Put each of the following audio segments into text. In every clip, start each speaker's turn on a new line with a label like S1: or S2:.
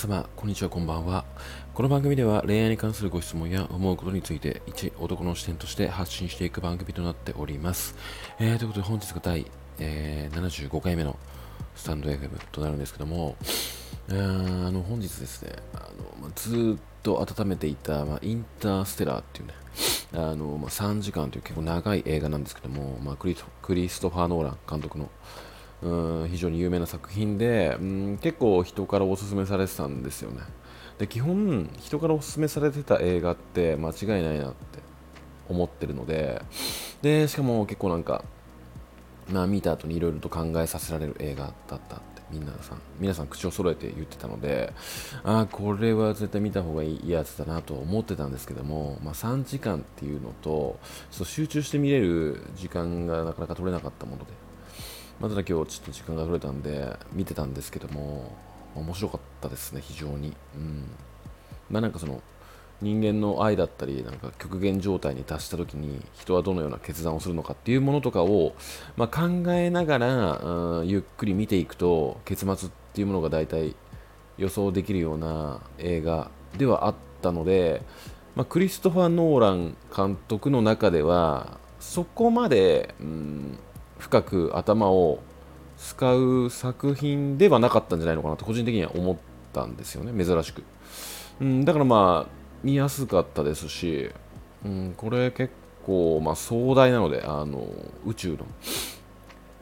S1: 様、こんにちは、こんばんは。この番組では恋愛に関するご質問や思うことについて一男の視点として発信していく番組となっております。えー、ということで本日が第、えー75回目のスタンド FM となるんですけども、あーあの本日ですね、あのま、ずっと温めていた、ま、インターステラーっていうね、あのま、3時間という結構長い映画なんですけども、まあ、クリクリストファー・ノーラン監督のうん非常に有名な作品で、うん、結構人からおすすめされてたんですよね。で基本、人からおすすめされてた映画って間違いないなって思ってるので、でしかも結構なんか、まあ、見た後にいろいろと考えさせられる映画だったってみんなさん皆さん口を揃えて言ってたのでああこれは絶対見た方がいいやつだなと思ってたんですけども、まあ、3時間っていうのとちょっと集中して見れる時間がなかなか取れなかったもので、まあ、ただ今日ちょっと時間が取れたんで見てたんですけども面白かったですね非常に。うん。まあなんかその人間の愛だったりなんか極限状態に達した時に人はどのような決断をするのかっていうものとかを、まあ、考えながら、うんゆっくり見ていくと結末っていうものが大体予想できるような映画ではあったので、まあ、クリストファー・ノーラン監督の中ではそこまで、うん、深く頭を使う作品ではなかったんじゃないのかなと個人的には思ったんですよね珍しく、うん、だからまあ見やすかったですし、うん、これ結構、まあ、壮大なのであの宇宙の、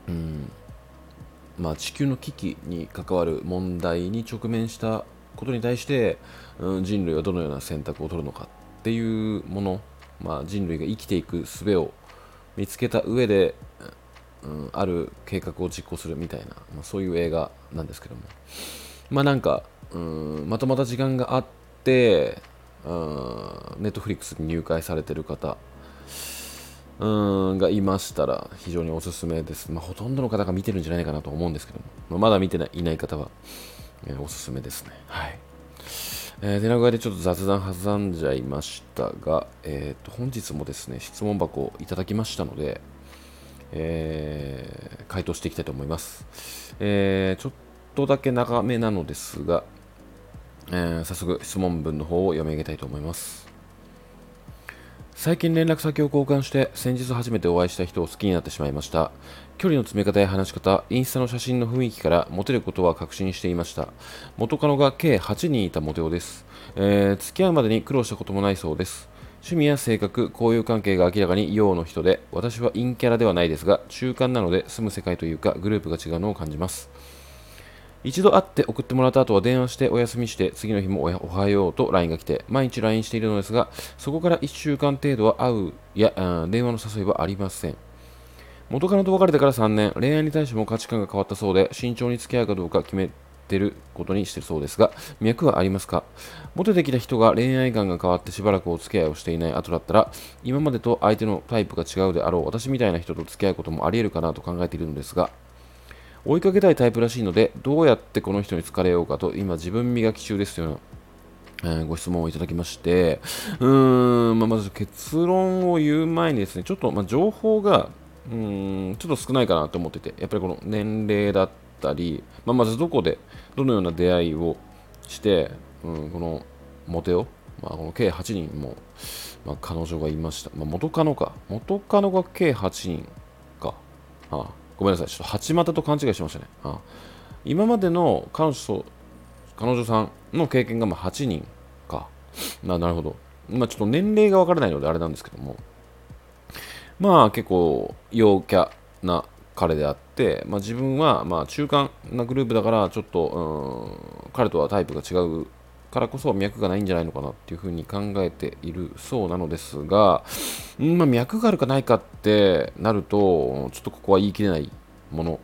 S1: うんまあ、地球の危機に関わる問題に直面したことに対して、うん、人類はどのような選択を取るのかっていうもの、まあ、人類が生きていく術を見つけた上で、うん、ある計画を実行するみたいな、まあ、そういう映画なんですけども。まあなんか、うん、まとまった時間があってネットフリックスに入会されてる方うんがいましたら非常におすすめです、まあ、ほとんどの方が見てるんじゃないかなと思うんですけども、まあまだ見てないいない方は、えーおすすめですね。はい。えー、手長でちょっと雑談挟んじゃいましたが、えー、と本日もですね質問箱をいただきましたので、えー回答していきたいと思います、えーちょっとだけ長めなのですが、えー早速質問文の方を読み上げたいと思います。最近連絡先を交換して先日初めてお会いした人を好きになってしまいました。距離の詰め方や話し方インスタの写真の雰囲気からモテることは確信していました。元カノが計8人いたモテ男です、えー付き合うまでに苦労したこともないそうです。趣味や性格、交友関係が明らかに陽の人で私は陰キャラではないですが中間なので住む世界というかグループが違うのを感じます。一度会って送ってもらった後は電話してお休みして次の日もおはようと LINE が来て毎日 LINE しているのですがそこから1週間程度は会うや電話の誘いはありません。元カノと別れてから3年恋愛に対しても価値観が変わったそうで慎重に付き合うかどうか決めてることにしてるそうですが脈はありますか？モテてきた人が恋愛観が変わってしばらくお付き合いをしていない後だったら今までと相手のタイプが違うであろう私みたいな人と付き合うこともあり得るかなと考えているのですが追いかけたいタイプらしいのでどうやってこの人に好かれようかと今自分磨き中ですような、えご質問をいただきましてうーん、まあ、まず結論を言う前にですねちょっと、ま、情報がうーんちょっと少ないかなと思っててやっぱりこの年齢だったり、まあ、まずどこでどのような出会いをして、うん、このモテを、まあ、この計8人も、まあ、彼女がいました、まあ、元カノか。元カノが計8人か。ああごめんなさい。ちょっと八股と勘違いしましたね。ああ今までの彼女彼女さんの経験がまあ8人か。ななるほど。まあちょっと年齢がわからないのであれなんですけども。まあ結構陽キャな彼であって、まあ、自分はま中間なグループだからちょっとうん彼とはタイプが違うからこそ脈がないんじゃないのかなっていうふうに考えているそうなのですが、うんまあ、脈があるかないかってなるとちょっとここは言い切れないもの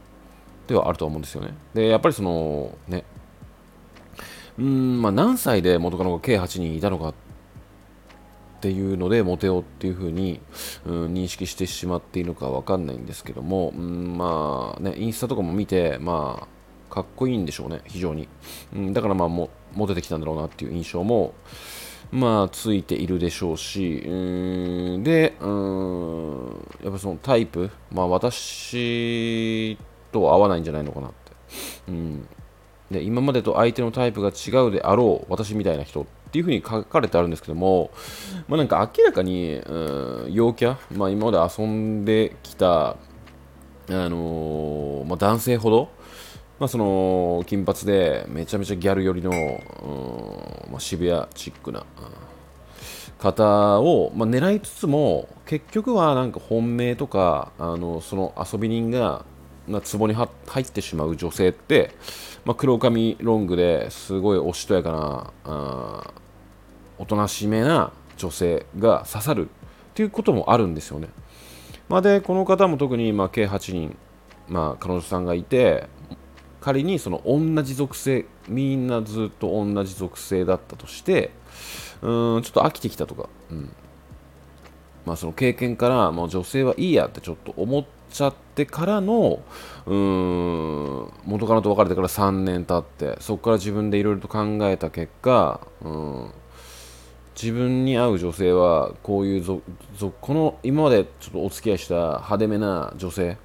S1: ではあるとは思うんですよね。でやっぱりそのねうんまあ何歳で元カノが計8人いたのかっていうのでモテようっていうふうに、うん、認識してしまっているのかわかんないんですけども、うん、まあねインスタとかも見てまあかっこいいんでしょうね非常に、うん、だからまあもモテてきたんだろうなっていう印象もまあついているでしょうしうんでうんやっぱそのタイプまあ私と合わないんじゃないのかなって、うん、で今までと相手のタイプが違うであろう私みたいな人っていうふうに書かれてあるんですけども、まあ、なんか明らかに、うん、陽キャ、まあ、今まで遊んできた、あのー、まあ、男性ほど、まあ、その金髪でめちゃめちゃギャル寄りの、うんまあ、渋谷チックな、方を、まあ、狙いつつも結局はなんか本命とかあのその遊び人がな壺に入ってしまう女性って、まあ、黒髪ロングですごいおしとやかなおとなしめな女性が刺さるっていうこともあるんですよね。まあ、でこの方も特にま計8人、まあ、彼女さんがいて仮にその同じ属性みんなずっと同じ属性だったとしてうんちょっと飽きてきたとか、うんまあ、その経験からもう女性はいいやってちょっと思っちゃってからのうん元カノと別れてから3年経ってそこから自分でいろいろと考えた結果うん自分に合う女性はこういうぞこの今までちょっとお付き合いした派手めな女性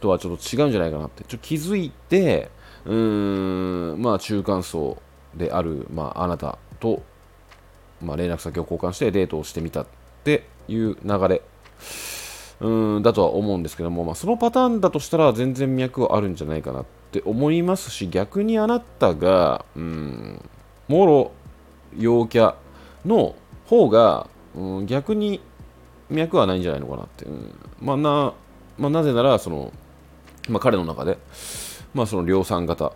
S1: とはちょっと違うんじゃないかなって。ちょっと気づいてうーんまあ中間層である、まあ、あなたと、まあ、連絡先を交換してデートをしてみたっていう流れ。うんだとは思うんですけども、まあ、そのパターンだとしたら全然脈はあるんじゃないかなって思いますし逆にあなたがうんもろ陽キャの方が、うん、逆に脈はないんじゃないのかなって、うん、まあなまあ、なぜならその、まあ、彼の中で、まあ、その量産型っ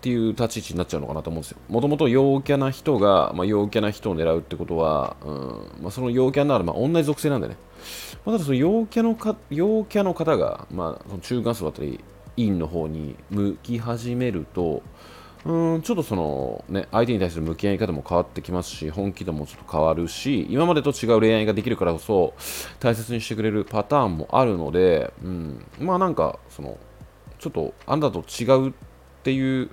S1: ていう立ち位置になっちゃうのかなと思うんですよ。もともと陽キャな人が、まあ、陽キャな人を狙うってことは、うんまあ、その陽キャなる、まあ、同じ属性なんでね。まあ、ただその陽キャのか陽キャの方が、まあ、その中間層だったり、陰の方に向き始めると、うんちょっとその、ね、相手に対する向き合い方も変わってきますし、本気度もちょっと変わるし、今までと違う恋愛ができるからこそ、大切にしてくれるパターンもあるので、うん、まあなんか、その、ちょっとあなたと違うっていう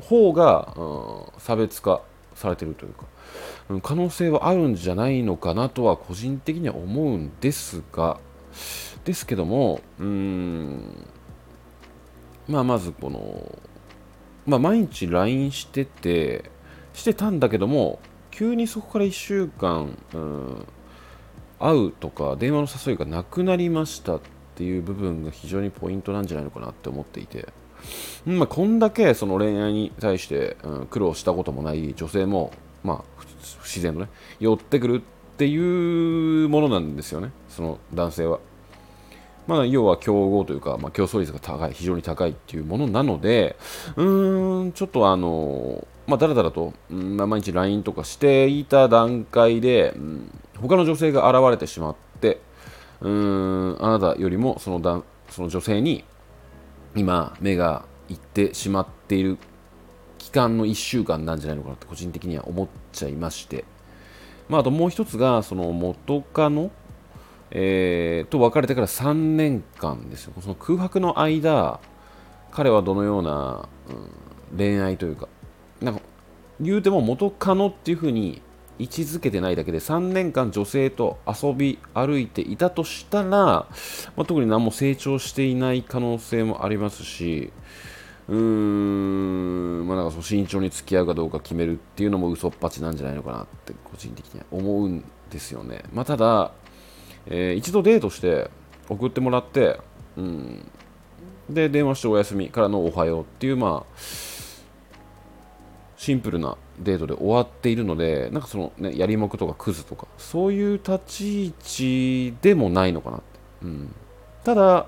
S1: 方が、うん、差別化されてるというか、うん、可能性はあるんじゃないのかなとは個人的には思うんですが、ですけども、うん、まあまずこの、まあ、毎日 LINE してて、してたんだけども、急にそこから1週間、うん、会うとか電話の誘いがなくなりましたっていう部分が非常にポイントなんじゃないのかなって思っていて、まあ、こんだけその恋愛に対して、うん、苦労したこともない女性も、まあ、不自然とね、寄ってくるっていうものなんですよね、その男性は。まあ、要は競合というか、まあ、競争率が高い、非常に高いっていうものなので、うーん、ちょっとあの、まあ、だらだらと、うん、毎日 LINE とかしていた段階で、うん、他の女性が現れてしまって、うーん、あなたよりもそのだその女性に今、目がいってしまっている期間の1週間なんじゃないのかなって個人的には思っちゃいまして、まあ、あともう一つが、その元カノえー、と別れてから3年間ですよ。その空白の間、彼はどのような、うん、恋愛というか、なんか言うても元カノっていう風に位置づけてないだけで3年間女性と遊び歩いていたとしたら、まあ、特に何も成長していない可能性もありますし、うーん、まあ、なんかその慎重に付き合うかどうか決めるっていうのも嘘っぱちなんじゃないのかなって個人的には思うんですよね。まあ、ただ、えー、一度デートして送ってもらって、うん、で電話してお休みからのおはようっていうまあシンプルなデートで終わっているのでなんかそのねやりもくとかクズとかそういう立ち位置でもないのかなって、うん、ただ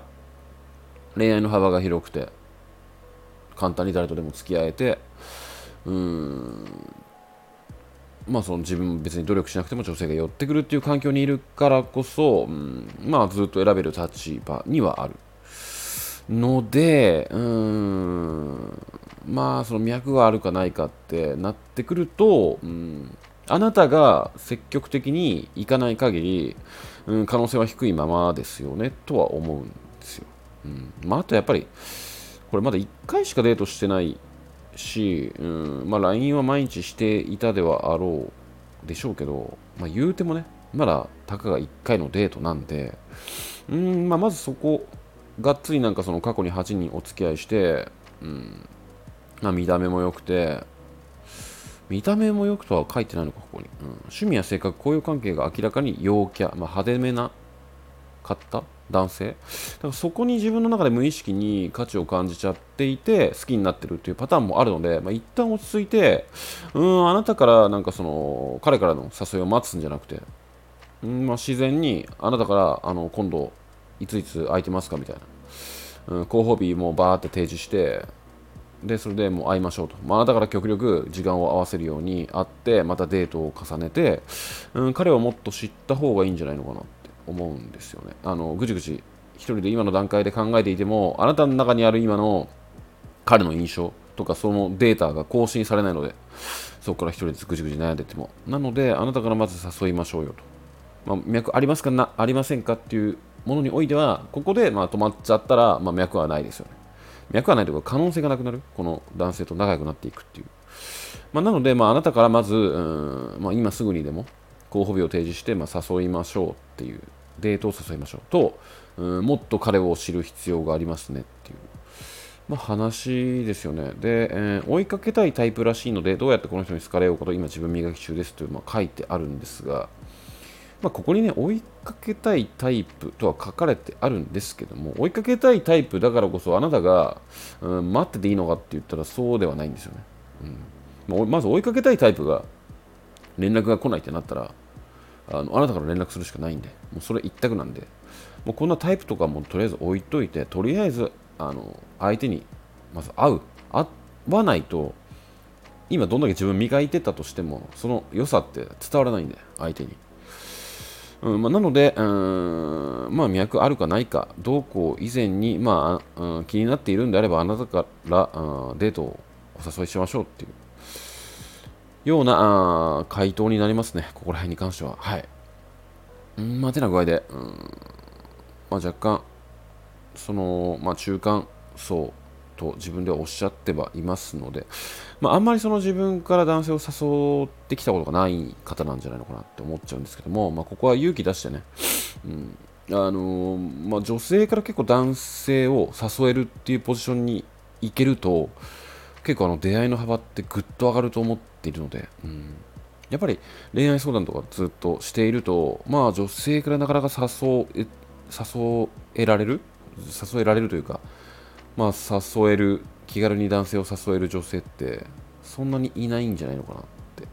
S1: 恋愛の幅が広くて簡単に誰とでも付き合えてうん。まあ、その自分も別に努力しなくても女性が寄ってくるっていう環境にいるからこそ、うん、まあずっと選べる立場にはあるので、うん、まあその脈があるかないかってなってくると、うん、あなたが積極的に行かない限り、うん、可能性は低いままですよねとは思うんですよ。うんまあ、あとやっぱりこれまだ1回しかデートしてないし、うんまあ、LINE は毎日していたではあろうでしょうけど、まあ、言うてもね、まだたかが1回のデートなんで、うんまあ、まずそこ、がっつりなんかその過去に8人お付き合いして、うん、まあ、見た目も良くて、見た目も良くとは書いてないのか、ここに。うん、趣味や性格、交友関係が明らかに陽キャ、まあ、派手めな方男性。だからそこに自分の中で無意識に価値を感じちゃっていて好きになってるっていうパターンもあるので、まあ、一旦落ち着いてうんあなたからなんかその彼からの誘いを待つんじゃなくてうんまあ、自然にあなたからあの今度いついつ空いてますかみたいな、うん、広報日もバーって提示してでそれでもう会いましょうと、まあ、なたから極力時間を合わせるように会ってまたデートを重ねて、うん、彼をもっと知った方がいいんじゃないのかな。って思うんですよね。あのぐちぐち一人で今の段階で考えていてもあなたの中にある今の彼の印象とかそのデータが更新されないのでそこから一人でぐちぐち悩んでても。なのであなたからまず誘いましょうよと。まあ、脈ありますか？なありませんか？っていうものにおいてはここでま止まっちゃったら、まあ、脈はないですよね。脈はないというか可能性がなくなる。この男性と仲良くなっていくっていう、まあ、なので、まあ、あなたからまず、ま、今すぐにでも候補日を提示して、まあ、誘いましょうっていうデートを誘いましょうと、うん、もっと彼を知る必要がありますねっていう、まあ、話ですよね。で、えー、追いかけたいタイプらしいのでどうやってこの人に好かれようかと今自分磨き中ですという、まあ、書いてあるんですがまあ、ここにね、追いかけたいタイプとは書かれてあるんですけども、追いかけたいタイプだからこそ、あなたが、うん、待ってていいのかって言ったらそうではないんですよね。うん。まあ、まず追いかけたいタイプが連絡が来ないってなったら、あのあなたから連絡するしかないんで、もうそれ一択なんで、もうこんなタイプとかもとりあえず置いといて、とりあえずあの相手にまず会う、会わないと、今どんだけ自分磨いてたとしても、その良さって伝わらないんで、相手に。うんまあ、なので、うんまあ、脈あるかないか、どうこう以前に、まあうん、気になっているんであれば、あなたからうんデートをお誘いしましょうっていうような回答になりますね、ここら辺に関しては。はい。うんまあ、てな具合で、うん。まあ、若干、その、まあ、中間層と自分ではおっしゃってはいますので、まあ、あんまりその自分から男性を誘ってきたことがない方なんじゃないのかなって思っちゃうんですけども、まあ、ここは勇気出してね、うん。あのー、まあ、女性から結構男性を誘えるっていうポジションに行けると結構あの出会いの幅ってぐっと上がると思っているので、うん、やっぱり恋愛相談とかずっとしていると、まあ、女性からなかなか誘え誘えられる？誘えられるというか、まあ、誘える気軽に男性を誘える女性ってそんなにいないんじゃないのかなって、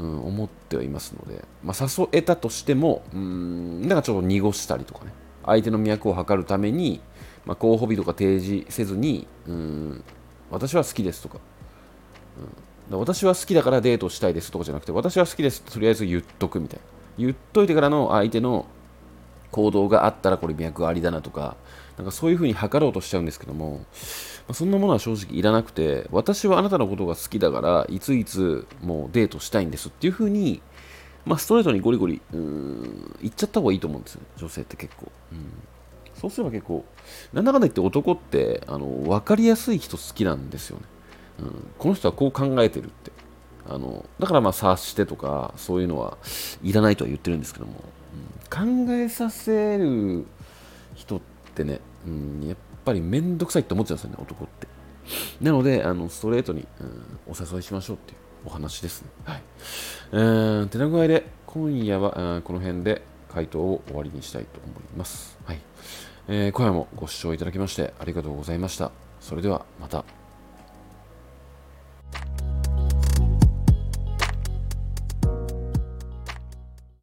S1: うん、思ってはいますので、まあ、誘えたとしてもうんなんかちょっと濁したりとかね相手の脈を測るために、まあ、候補日とか提示せずにうん私は好きですとか,、うん、私は好きだからデートしたいですとかじゃなくて私は好きですとりあえず言っとくみたいな。言っといてからの相手の行動があったらこれ脈ありだなとかなんかそういうふうに測ろうとしちゃうんですけども、まあ、そんなものは正直いらなくて、私はあなたのことが好きだから、いついつもうデートしたいんですっていうふうに、まあ、ストレートにゴリゴリ、うん、言っちゃった方がいいと思うんですよ、女性って結構。うん、そうすれば結構、なんだかんだ言って男って、あの、分かりやすい人好きなんですよね。うん、この人はこう考えてるって。あのだからまあ察してとかそういうのはいらないとは言ってるんですけども、うん、考えさせる人ってね、うん、やっぱりめんどくさいって思っちゃうんですよね、男って。なので、あのストレートに、うん、お誘いしましょうっていうお話ですね。はい。えー、てな具合で、今夜はこの辺で回答を終わりにしたいと思います。はい。えー、今夜もご視聴いただきましてありがとうございました。それではまた。